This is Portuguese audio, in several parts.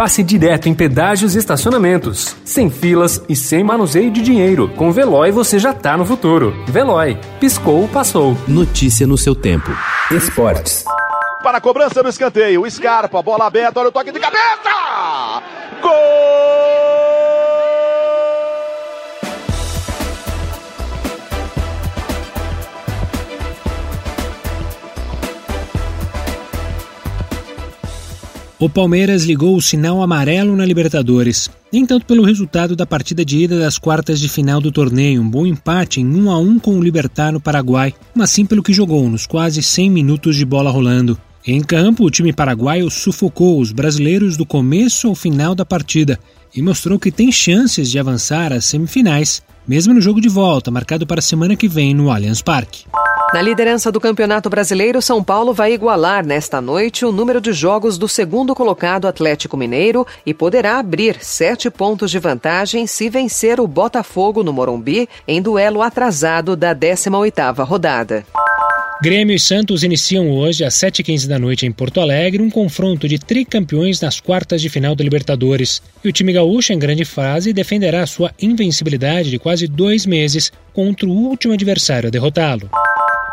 passe direto em pedágios e estacionamentos. Sem filas e sem manuseio de dinheiro. Com Veloy você já tá no futuro. Veloy. Piscou, passou. Notícia no seu tempo. Esportes. Para a cobrança no escanteio. Scarpa, bola aberta, olha o toque de cabeça! Gol! O Palmeiras ligou o sinal amarelo na Libertadores, nem tanto pelo resultado da partida de ida das quartas de final do torneio, um bom empate em 1 a 1 com o Libertar no Paraguai, mas sim pelo que jogou nos quase 100 minutos de bola rolando. Em campo, o time paraguaio sufocou os brasileiros do começo ao final da partida e mostrou que tem chances de avançar às semifinais, mesmo no jogo de volta, marcado para a semana que vem no Allianz Parque. Na liderança do Campeonato Brasileiro, São Paulo vai igualar nesta noite o número de jogos do segundo colocado Atlético Mineiro e poderá abrir sete pontos de vantagem se vencer o Botafogo no Morumbi em duelo atrasado da 18ª rodada. Grêmio e Santos iniciam hoje às 7h15 da noite em Porto Alegre um confronto de tricampeões nas quartas de final da Libertadores. E o time gaúcho, em grande fase, defenderá sua invencibilidade de quase dois meses contra o último adversário a derrotá-lo.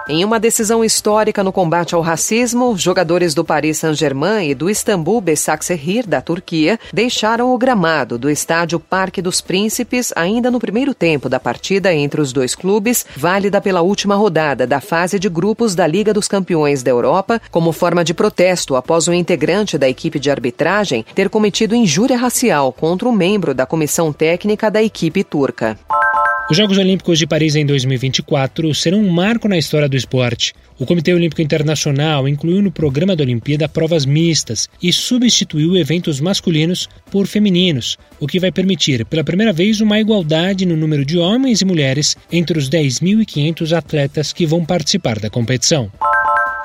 Em uma decisão histórica no combate ao racismo, jogadores do Paris Saint-Germain e do Istambul Beşiktaşehir da Turquia deixaram o gramado do estádio Parque dos Príncipes ainda no primeiro tempo da partida entre os dois clubes, válida pela última rodada da fase de grupos da Liga dos Campeões da Europa, como forma de protesto após um integrante da equipe de arbitragem ter cometido injúria racial contra um membro da comissão técnica da equipe turca. Os Jogos Olímpicos de Paris em 2024 serão um marco na história do esporte. O Comitê Olímpico Internacional incluiu no programa da Olimpíada provas mistas e substituiu eventos masculinos por femininos, o que vai permitir, pela primeira vez, uma igualdade no número de homens e mulheres entre os 10.500 atletas que vão participar da competição.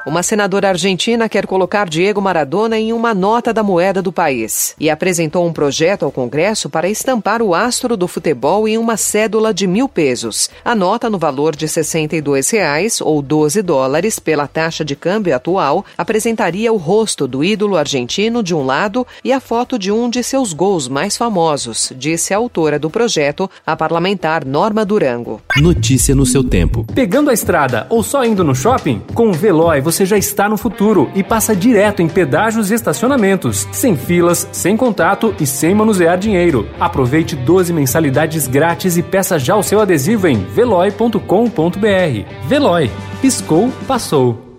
Uma senadora argentina quer colocar Diego Maradona em uma nota da moeda do país e apresentou um projeto ao Congresso para estampar o astro do futebol em uma cédula de mil pesos. A nota, no valor de 62 reais, ou 12 dólares pela taxa de câmbio atual, apresentaria o rosto do ídolo argentino de um lado e a foto de um de seus gols mais famosos, disse a autora do projeto, a parlamentar Norma Durango. Notícia no seu tempo. Pegando a estrada ou só indo no shopping? Com o Veloy você você já está no futuro e passa direto em pedágios e estacionamentos, sem filas, sem contato e sem manusear dinheiro. Aproveite 12 mensalidades grátis e peça já o seu adesivo em veloy.com.br. Veloy. Piscou, passou.